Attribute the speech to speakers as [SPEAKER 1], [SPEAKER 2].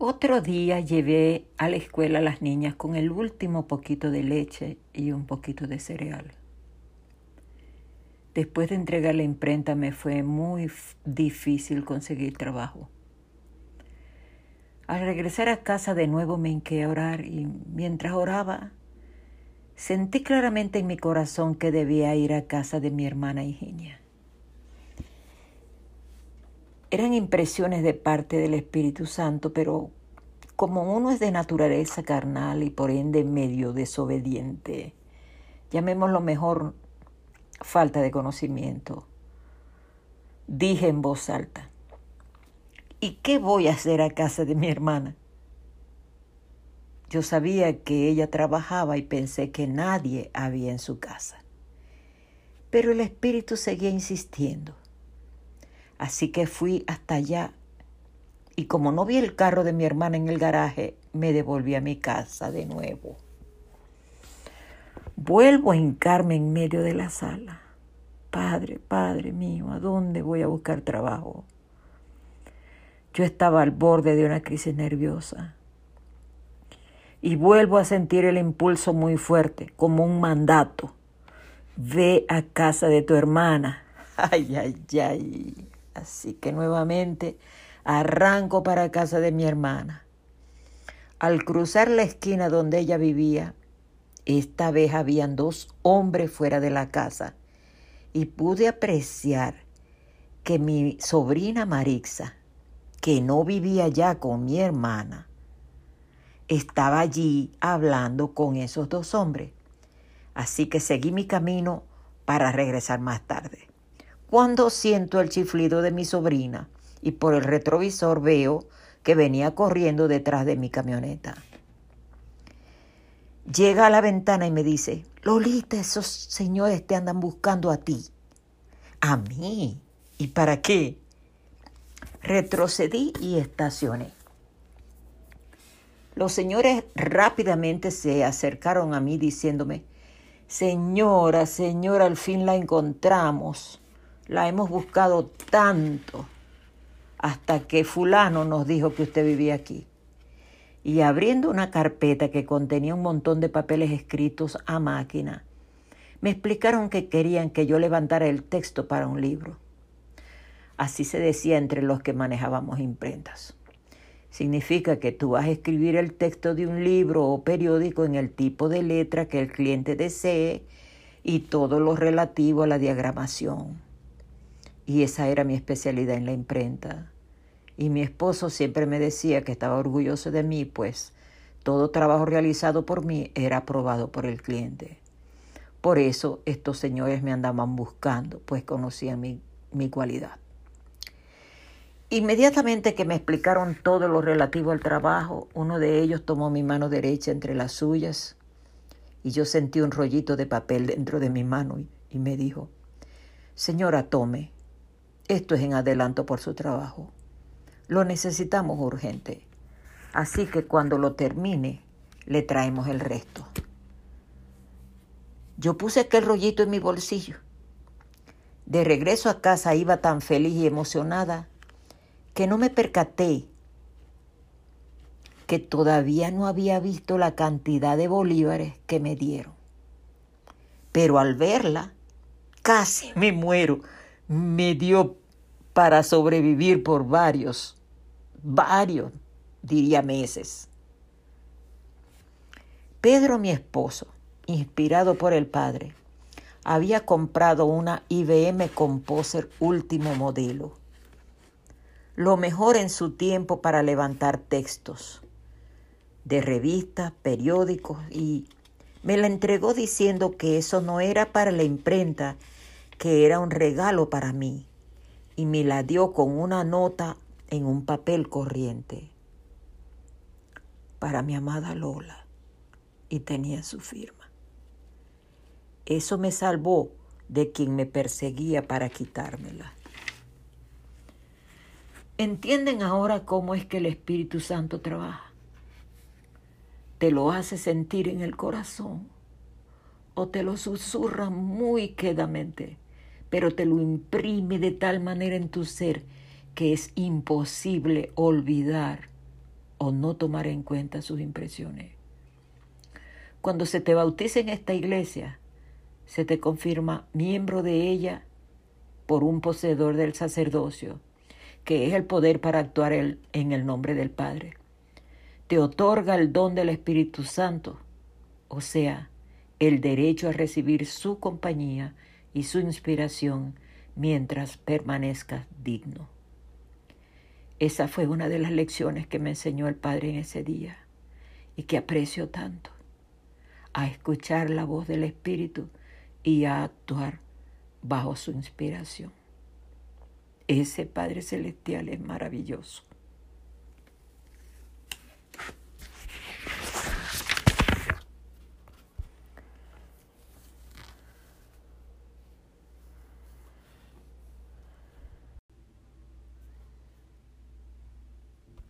[SPEAKER 1] Otro día llevé a la escuela a las niñas con el último poquito de leche y un poquito de cereal. Después de entregar la imprenta me fue muy difícil conseguir trabajo. Al regresar a casa de nuevo me hinqué a orar y mientras oraba sentí claramente en mi corazón que debía ir a casa de mi hermana Higinia. Eran impresiones de parte del Espíritu Santo, pero como uno es de naturaleza carnal y por ende medio desobediente, llamémoslo mejor falta de conocimiento, dije en voz alta, ¿y qué voy a hacer a casa de mi hermana? Yo sabía que ella trabajaba y pensé que nadie había en su casa. Pero el espíritu seguía insistiendo. Así que fui hasta allá y como no vi el carro de mi hermana en el garaje, me devolví a mi casa de nuevo. Vuelvo a hincarme en medio de la sala. Padre, Padre mío, ¿a dónde voy a buscar trabajo? Yo estaba al borde de una crisis nerviosa. Y vuelvo a sentir el impulso muy fuerte, como un mandato. Ve a casa de tu hermana. Ay, ay, ay. Así que nuevamente arranco para casa de mi hermana. Al cruzar la esquina donde ella vivía, esta vez habían dos hombres fuera de la casa y pude apreciar que mi sobrina Marixa, que no vivía ya con mi hermana, estaba allí hablando con esos dos hombres. Así que seguí mi camino para regresar más tarde. Cuando siento el chiflido de mi sobrina y por el retrovisor veo que venía corriendo detrás de mi camioneta. Llega a la ventana y me dice, Lolita, esos señores te andan buscando a ti. ¿A mí? ¿Y para qué? Retrocedí y estacioné. Los señores rápidamente se acercaron a mí diciéndome, Señora, señora, al fin la encontramos. La hemos buscado tanto hasta que fulano nos dijo que usted vivía aquí y abriendo una carpeta que contenía un montón de papeles escritos a máquina, me explicaron que querían que yo levantara el texto para un libro. Así se decía entre los que manejábamos imprentas. Significa que tú vas a escribir el texto de un libro o periódico en el tipo de letra que el cliente desee y todo lo relativo a la diagramación. Y esa era mi especialidad en la imprenta. Y mi esposo siempre me decía que estaba orgulloso de mí, pues todo trabajo realizado por mí era aprobado por el cliente. Por eso estos señores me andaban buscando, pues conocían mi, mi cualidad. Inmediatamente que me explicaron todo lo relativo al trabajo, uno de ellos tomó mi mano derecha entre las suyas y yo sentí un rollito de papel dentro de mi mano y, y me dijo, Señora, tome, esto es en adelanto por su trabajo. Lo necesitamos urgente. Así que cuando lo termine, le traemos el resto. Yo puse aquel rollito en mi bolsillo. De regreso a casa iba tan feliz y emocionada que no me percaté que todavía no había visto la cantidad de bolívares que me dieron. Pero al verla, casi me muero. Me dio para sobrevivir por varios varios, diría meses. Pedro, mi esposo, inspirado por el padre, había comprado una IBM Composer último modelo, lo mejor en su tiempo para levantar textos de revistas, periódicos y me la entregó diciendo que eso no era para la imprenta, que era un regalo para mí y me la dio con una nota en un papel corriente para mi amada Lola y tenía su firma. Eso me salvó de quien me perseguía para quitármela. ¿Entienden ahora cómo es que el Espíritu Santo trabaja? Te lo hace sentir en el corazón o te lo susurra muy quedamente, pero te lo imprime de tal manera en tu ser que es imposible olvidar o no tomar en cuenta sus impresiones. Cuando se te bautiza en esta iglesia, se te confirma miembro de ella por un poseedor del sacerdocio, que es el poder para actuar en el nombre del Padre. Te otorga el don del Espíritu Santo, o sea, el derecho a recibir su compañía y su inspiración mientras permanezcas digno. Esa fue una de las lecciones que me enseñó el Padre en ese día y que aprecio tanto, a escuchar la voz del Espíritu y a actuar bajo su inspiración. Ese Padre Celestial es maravilloso.